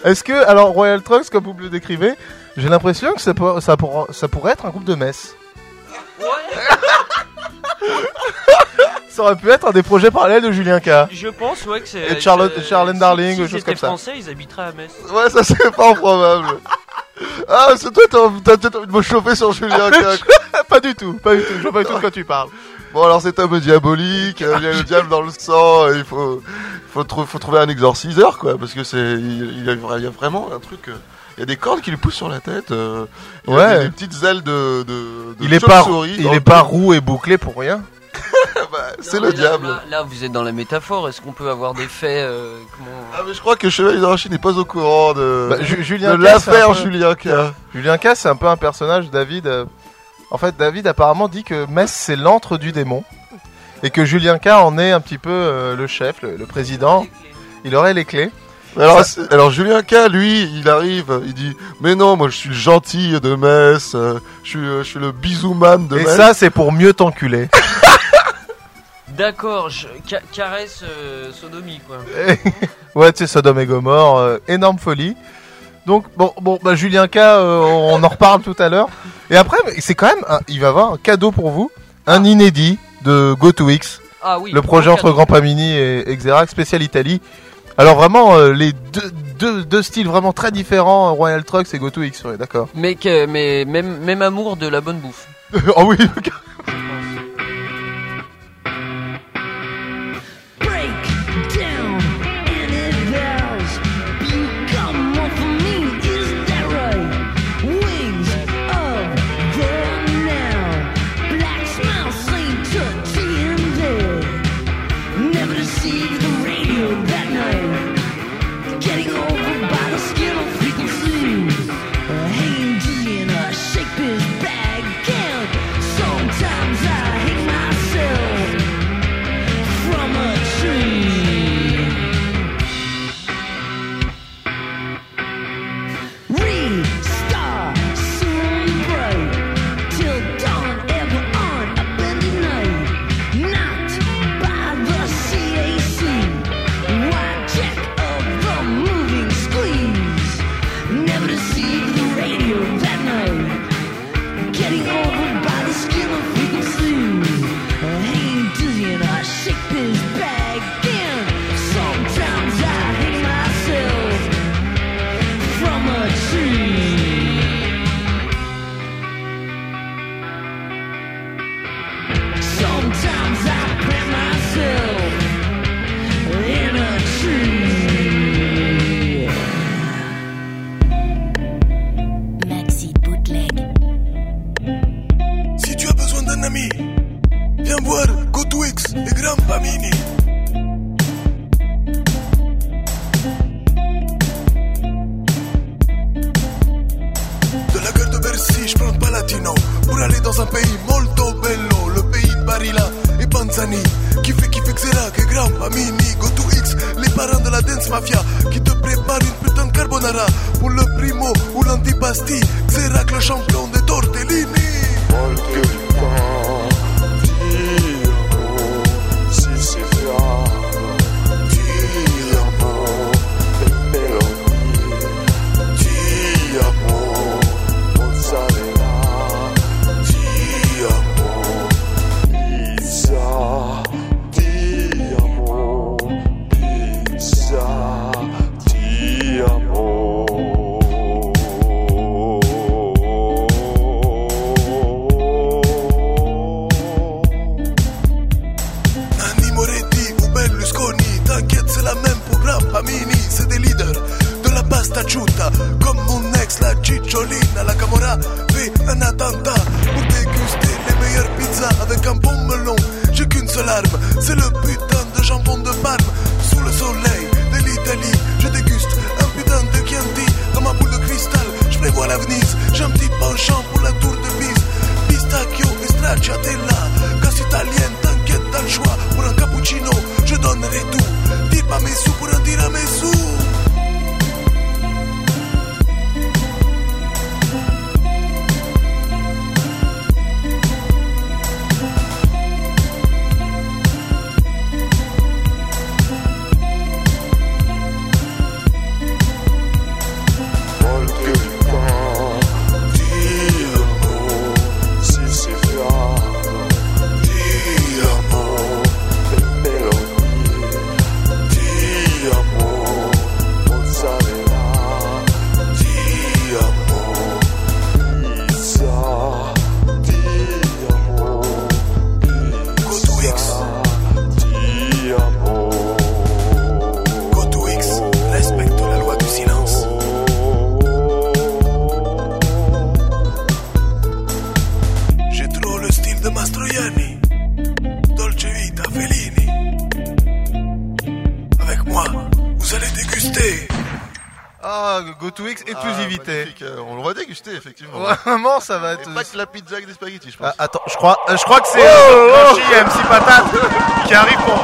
Est-ce que, alors, Royal Trucks, comme vous me le décrivez, j'ai l'impression que ça, pour- ça, pour- ça pourrait être un groupe de messe. ça aurait pu être un des projets parallèles de Julien K. Je pense, ouais, que c'est. Et Charlotte- que- Charlène si- Darling, si des choses comme ça. français, ils habiteraient à Metz. Ouais, ça c'est pas improbable. Ah, c'est toi, t'as peut-être envie de me chauffer sur Julien K. pas du tout, pas du tout, je vois pas du tout de quoi tu parles. Bon alors cet homme diabolique, euh, il y a le diable dans le sang, et il faut, faut, trou- faut trouver un exorciseur quoi, parce que c'est, il, il y a, vraiment un truc, euh, y a des cordes qui lui poussent sur la tête, euh, il y a Ouais. des, des petites ailes de, de, de Il est pas, il dans est le pas roux et bouclé pour rien. Bah, c'est le là- diable. Là, là, vous êtes dans la métaphore. Est-ce qu'on peut avoir des faits euh, comment... Ah mais je crois que Chevalier d'Arachie n'est pas au courant de, Bah, Ju- Julien de K, c'est l'affaire Julien K. Julien K, c'est un peu un personnage, David. euh, En fait, David apparemment dit que Metz, c'est l'antre du démon. Et que Julien K en est un petit peu euh, le chef, le, le président. Il aurait les clés. Alors, Julien K, lui, il arrive, il dit, mais non, moi je suis le gentil de Metz, euh, je suis, euh, je suis le bisouman de Et Metz. ça, c'est pour mieux t'enculer. D'accord, je... ca- caresse euh, sodomie quoi. ouais, tu sais, Sodome et Gomorre, euh, énorme folie. Donc, bon, bon bah, Julien K, euh, on en reparle tout à l'heure. Et après, c'est quand même, un- il va avoir un cadeau pour vous. Un inédit de GoToX. Ah oui. le projet entre cadeau. Grand Pamini et, et Xerac, spécial Italie. Alors vraiment, euh, les deux, deux, deux styles vraiment très différents, euh, Royal Trucks et GoToX, ouais, d'accord. Mais, que, mais même, même amour de la bonne bouffe. oh oui, I'm times effectivement. Vraiment, ça va Et être. pas que la pizza avec des spaghettis, je pense. Ah, attends, je crois, euh, je crois que c'est Oh, euh, oh. Et MC Patate qui arrive pour.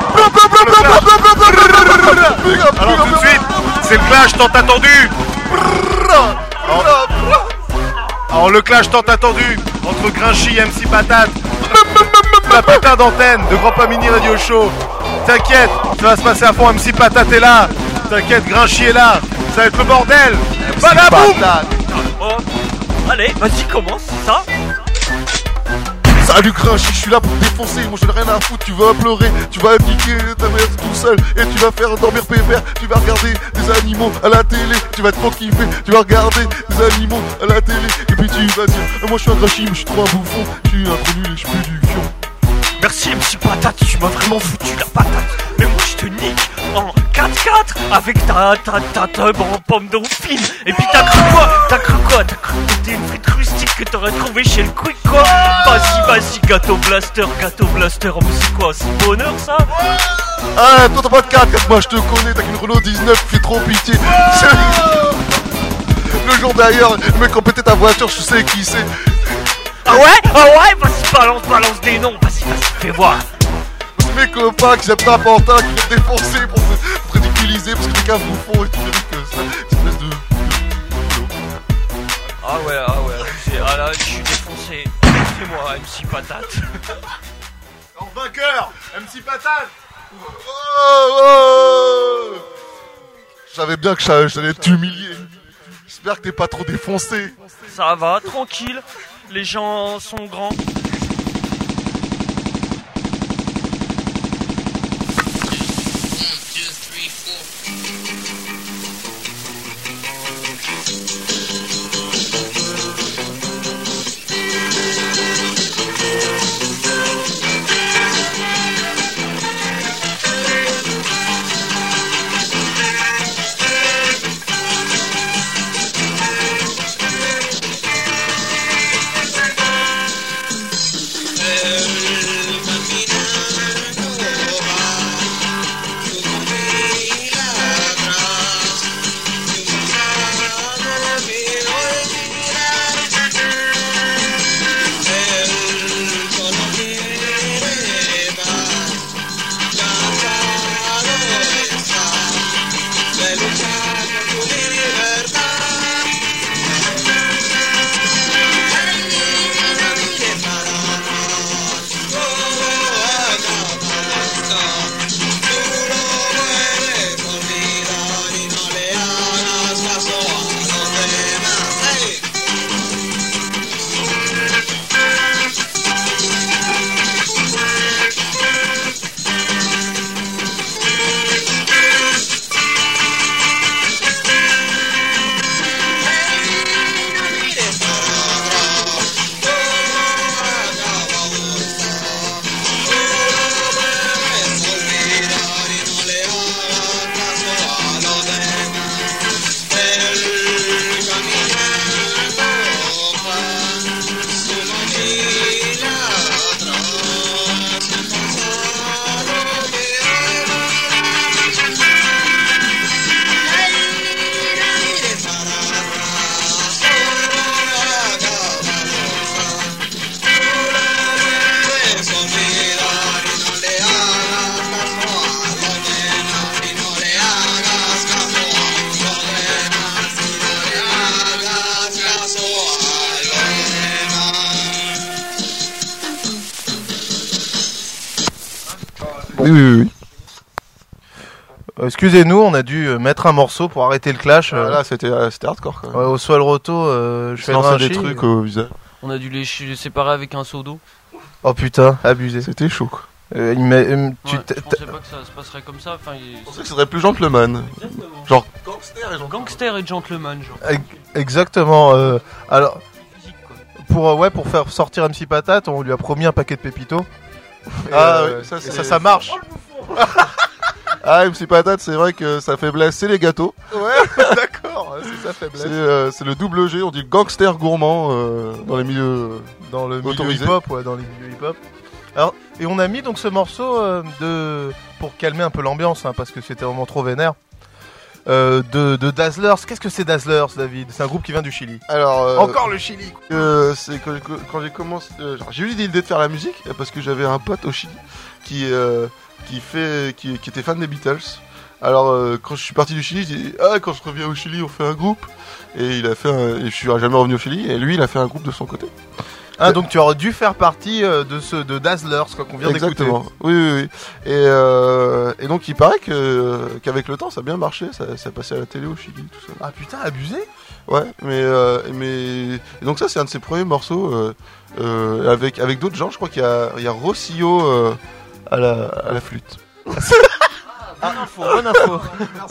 Alors tout de suite, c'est le clash tant attendu. Alors, alors, le clash tant attendu entre Grinchy et MC Patate. La putain d'antenne de Grand Pas Mini Radio Show. T'inquiète, ça va se passer à fond. MC Patate est là. T'inquiète, Grinchy est là. Ça va être le bordel. Badaboum Oh. Allez, vas-y, commence, ça Salut Grinchy, je suis là pour te défoncer, moi j'en ai rien à foutre, tu vas pleurer, tu vas piquer ta mère tout seul, et tu vas faire dormir pépère, tu vas regarder des animaux à la télé, tu vas trop kiffer, tu vas regarder des animaux à la télé, et puis tu vas dire, Ah, moi je suis un Grinchy, mais je suis trop un bouffon, je suis un nul et je suis du fion. Merci MC Patate, tu m'as vraiment foutu la patate. Te nique en 4-4 avec ta, ta, ta tub en pomme dauphine. Et puis t'as cru quoi? T'as cru quoi? T'as cru que c'était une frite rustique que t'aurais trouvé chez le Quick quoi? Vas-y, vas-y, gâteau blaster, gâteau blaster. Mais c'est quoi? C'est bonheur ça? Ah, toi t'as pas de 4, moi je te connais, t'as qu'une Renault 19, fais trop pitié. Le jour d'ailleurs, le mec pété ta voiture, je sais qui c'est. Ah ouais? Ah ouais? Vas-y, balance, balance des noms. Vas-y, vas-y, fais voir. Mes copains qui s'aiment un pantin, qui vont te défoncer pour te ridiculiser parce que t'es qu'un bouffon et tout que ça. Espèce de. Ah ouais, ah ouais. Ah là, je suis défoncé. C'est moi, MC Patate. En vainqueur, MC Patate. Oh, oh Je savais bien que j'allais j'allais t'humilier. J'espère que t'es pas trop défoncé. Ça va, tranquille. Les gens sont grands. Excusez-nous, on a dû euh, mettre un morceau pour arrêter le clash. euh, Ah, là, c'était euh, c'était hardcore quand même. ouais, au Swell Roto, euh, je fais des trucs au visage. On a dû les ch- les séparer avec un seau d'eau. Oh putain, abusé. C'était chaud quoi. Euh, il m'a- euh, tu Ouais, t'es- je pensais pas que ça se passerait comme ça. Enfin, il- Je pensais que ce serait plus gentleman. Exactement. Genre gangster et gentleman. Gangster et gentleman, genre. Ex- Exactement. euh, alors, Physique, pour, euh, ouais, pour faire sortir MC Patate, on lui a promis un paquet de pépitos. Et, Ah euh, oui, ça, ça, ça marche. Ah, MC Patate, c'est vrai que sa faiblesse, c'est les gâteaux. Ouais, d'accord, c'est sa C'est faiblesse. euh, c'est le double G, on dit gangster gourmand euh, dans les milieux. Dans le milieu hip-hop, ouais, dans les milieux hip-hop. Alors, et on a mis donc ce morceau euh, de pour calmer un peu l'ambiance, hein, parce que c'était vraiment trop vénère. Euh, de, de Dazzlers. Qu'est-ce que c'est Dazzlers, David? C'est un groupe qui vient du Chili. Alors, euh, Encore le Chili. euh, c'est quand, quand j'ai commencé, j'ai eu l'idée de faire la musique parce que j'avais un pote au Chili qui qui fait qui, qui était fan des Beatles. Alors euh, quand je suis parti du Chili, j'ai dit ah quand je reviens au Chili, on fait un groupe. Et il a fait, un, et je suis jamais revenu au Chili. Et lui, il a fait un groupe de son côté. Ah, donc tu aurais dû faire partie euh, de ce de Dazzlers quoi qu'on vient d'écouter. Exactement. Oui, oui, oui. Et, euh, et donc il paraît que qu'avec le temps, ça a bien marché. Ça, ça passait à la télé au Chili, tout ça. Ah putain, abusé. Ouais, mais mais et donc ça c'est un de ses premiers morceaux avec avec d'autres gens. Je crois qu'il y a il y a Rossio à la à la flûte. Bonne info, bonne info.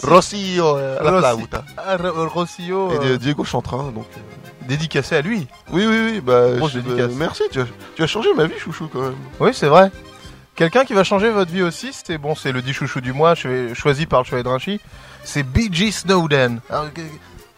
Rossio euh, à la Rossi- flauta. Ah, Rossio, Et euh, Di- Diego Chantrin donc. euh, dédicacé à lui. Oui oui oui bah Grosse je- dédicace. euh, merci tu as tu as changé ma vie chouchou quand même. Oui, c'est vrai. Quelqu'un qui va changer votre vie aussi, c'est bon, c'est le dit chouchou du mois, cho- choisi par le chevalier de Rinchy. C'est B.G. Snowden. Alors, que-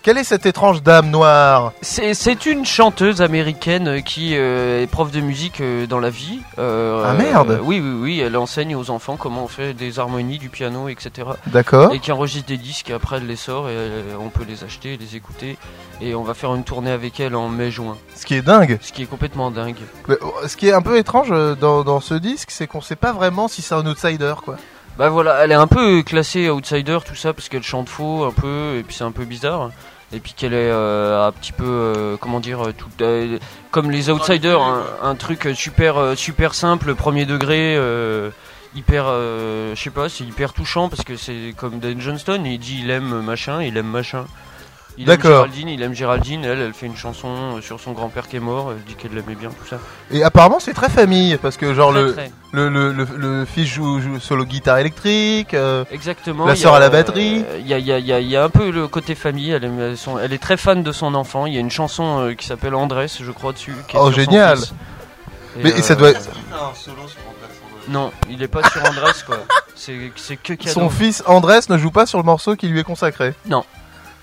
quelle est cette étrange dame noire C'est une chanteuse américaine qui euh, est prof de musique euh, dans la vie. Euh, Ah, merde. Oui, oui, oui, elle enseigne aux enfants comment on fait des harmonies, du piano, etc. D'accord. Et qui enregistre des disques et après elle les sort et on peut les acheter, les écouter. Et on va faire une tournée avec elle en mai-juin. Ce qui est dingue. Ce qui est complètement dingue. Mais, euh, Ce qui est un peu étrange dans, dans ce disque, c'est qu'on sait pas vraiment si c'est un outsider, quoi. Bah voilà, elle est un peu classée outsider, tout ça, parce qu'elle chante faux un peu, et puis c'est un peu bizarre. Et puis qu'elle est euh, un petit peu, euh, comment dire, euh, tout, comme les outsiders, un, un truc super, super simple, premier degré, hyper, je sais pas, c'est hyper touchant parce que c'est comme Dan Johnston, il dit il aime machin, il aime machin. Il aime D'accord. Géraldine, il aime Géraldine, elle, elle fait une chanson euh, sur son grand-père qui est mort, elle dit qu'elle l'aimait bien, tout ça. Et apparemment, c'est très famille, parce que genre Très, le, très. le, le, le, le fils joue, joue solo guitare électrique. euh, Exactement. La il y sœur a, à la batterie. euh, Il y, a, il y, a, il y a- il y a un peu le côté famille. Elle, aime son- elle est très fan de son enfant. Il y a une chanson euh, qui s'appelle Andrés, je crois, dessus. Qui est Oh, sur son génial. fils. Mais euh, ça doit être... Non, il est pas sur Andrés, quoi. C'est c'est que cadeau. Son fils Andrés ne joue pas sur le morceau qui lui est consacré.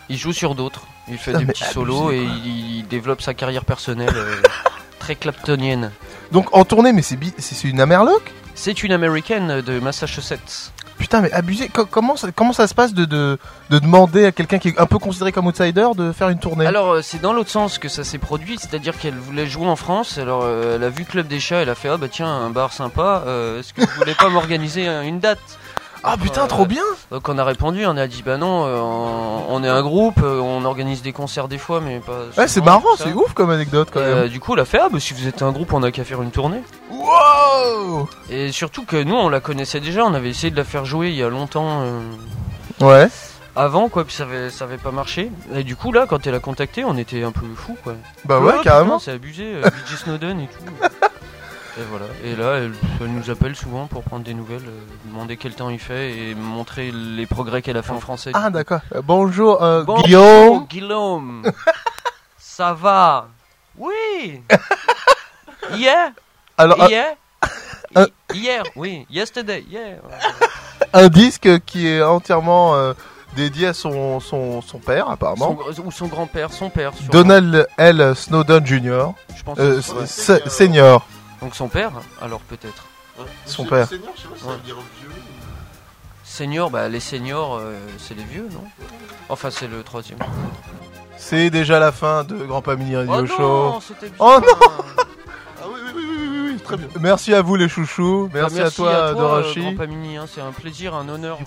Il joue sur d'autres. Il fait des petits abusé, solos et il, il développe sa carrière personnelle euh, très claptonienne. Donc en tournée, mais c'est bi- c'est une Amerloc? C'est une américaine de Massachusetts. Putain, mais abusé. Co- comment, ça, comment ça se passe de, de, de demander à quelqu'un qui est un peu considéré comme outsider de faire une tournée? Alors euh, c'est dans l'autre sens que ça s'est produit, c'est-à-dire qu'elle voulait jouer en France, alors euh, elle a vu Club des Chats, elle a fait ah bah tiens un bar sympa, euh, est-ce que vous voulez pas m'organiser un- une date? Ah putain, euh, trop bien Donc on a répondu, on a dit bah non, euh, on, on est un groupe, euh, on organise des concerts des fois mais pas... Ouais, c'est marrant, tout ça. c'est ouf comme anecdote quand Et, même. du coup elle a fait ah bah si vous êtes un groupe on a qu'à faire une tournée. Wow Et surtout que nous on la connaissait déjà, on avait essayé de la faire jouer il y a longtemps. euh, Ouais. avant quoi, puis ça avait, ça avait pas marché. Et du coup là, quand elle a contacté, on était un peu fou quoi. Bah ouais, carrément. C'est abusé, euh, B.J. Snowden et tout. Et voilà. Et là, elle, elle nous appelle souvent pour prendre des nouvelles, euh, demander quel temps il fait et montrer les progrès qu'elle a fait en français. Ah d'accord. Euh, bonjour, euh, Bonjour, Guillaume. Guillaume. Ça va? Oui. Hier. Alors un, Hier. un- Hi- Hier, oui. Yesterday, hier. un disque qui est entièrement euh, dédié à son, son, son père apparemment. Son- ou son grand-père, son père. sûrement. Donald L. Snowden Jr. Je pense. Euh, senior. Donc son père, alors peut-être. Son père. Senior, je sais pas si ça veut dire vieux. Senior, bah les seniors, euh, c'est les vieux, non? Enfin, c'est le troisième. C'est déjà la fin de Grand Pamini Radio oh Show. non, c'était bien. Oh non Ah oui, oui, oui, oui, oui, oui, très bien. Merci à vous les chouchous. Bah, Merci, à toi, euh, Dorachi. Grand Pamini, hein, c'est un plaisir, un honneur.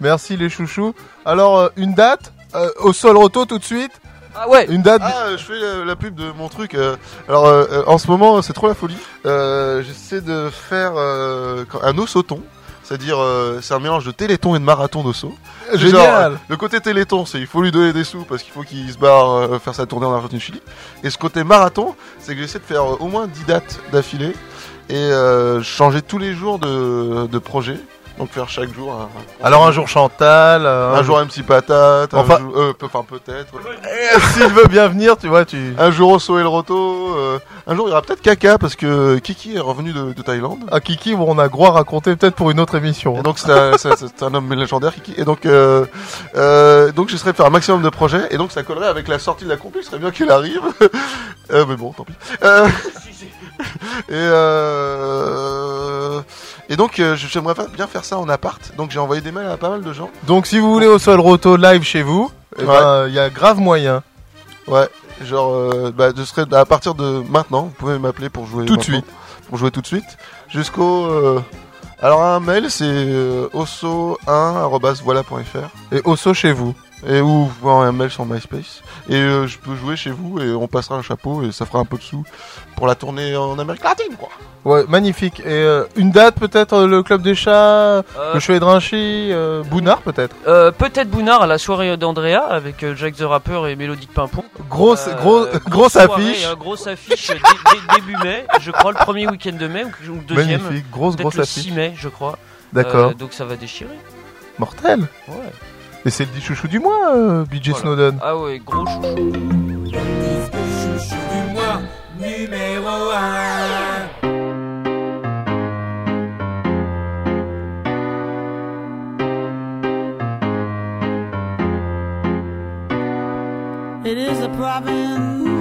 Merci les chouchous. Alors euh, une date euh, au sol roto tout de suite. Ah ouais Une date. Ah, euh, je fais euh, la pub de mon truc. euh, alors, euh, en ce moment, c'est trop la folie. Euh, J'essaie de faire euh, un osauton. C'est-à-dire, euh, c'est un mélange de téléthon et de marathon d'osso. C'est Génial. genre, le côté téléthon, c'est il faut lui donner des sous parce qu'il faut qu'il se barre euh, faire sa tournée en Argentine Chili. Et ce côté marathon, c'est que j'essaie de faire euh, au moins 10 dates d'affilée et euh, changer tous les jours de, de projet. Donc faire chaque jour un, Alors un jour Chantal, euh, un jour MC Patate, Enfin- un jour, euh, peu- enfin peut-être. ouais. Eh, S'il veut bien venir, tu vois, tu. Un jour Osso et le Roto. euh, un jour il y aura peut-être Kaka parce que Kiki est revenu de, de Thaïlande. À Kiki, bon, on a gros à raconter peut-être pour une autre émission. Et donc c'est un, homme légendaire Kiki. Et donc euh, euh, donc j'essaierai de faire un maximum de projets. Et donc ça collerait avec la sortie de la compil. Ce serait bien qu'il arrive. Euh, mais bon, tant pis. Euh, et euh, et donc euh, j'aimerais bien faire ça en appart. Donc j'ai envoyé des mails à pas mal de gens. Donc si vous voulez au sol roto live chez vous, eh Ouais. ben, il y a grave moyen. Ouais, genre, euh, bah, je serai à partir de maintenant. Vous pouvez m'appeler pour jouer Tout de suite. Pour jouer tout de suite. Jusqu'au. euh, alors un mail, c'est euh, osso1@voilà.fr Et osso chez vous. Et ou vous un mail sur MySpace. Et euh, je peux jouer chez vous et on passera un chapeau et ça fera un peu de sous pour la tournée en Amérique latine, quoi. Ouais, magnifique. Et euh, une date peut-être euh, le club des chats, Euh, le chevet de Rinchy, euh, Bounard peut-être. euh, Peut-être Bounard à la soirée d'Andrea avec Jack the Rapper et Mélodique Pimpon. Grosse, Euh, gros, grosse soirée, affiche. hein, grosse affiche dé- dé- début mai, je crois le premier week-end de mai ou le deuxième. Magnifique, grosse, grosse le affiche. 6 mai, je crois. D'accord. Euh, donc ça va déchirer. Mortel. Ouais. Et c'est le dit chouchou du mois, euh, BJ Voilà. Snowden. Ah ouais, gros chouchou. Chouchou du mois numéro 1. It is a province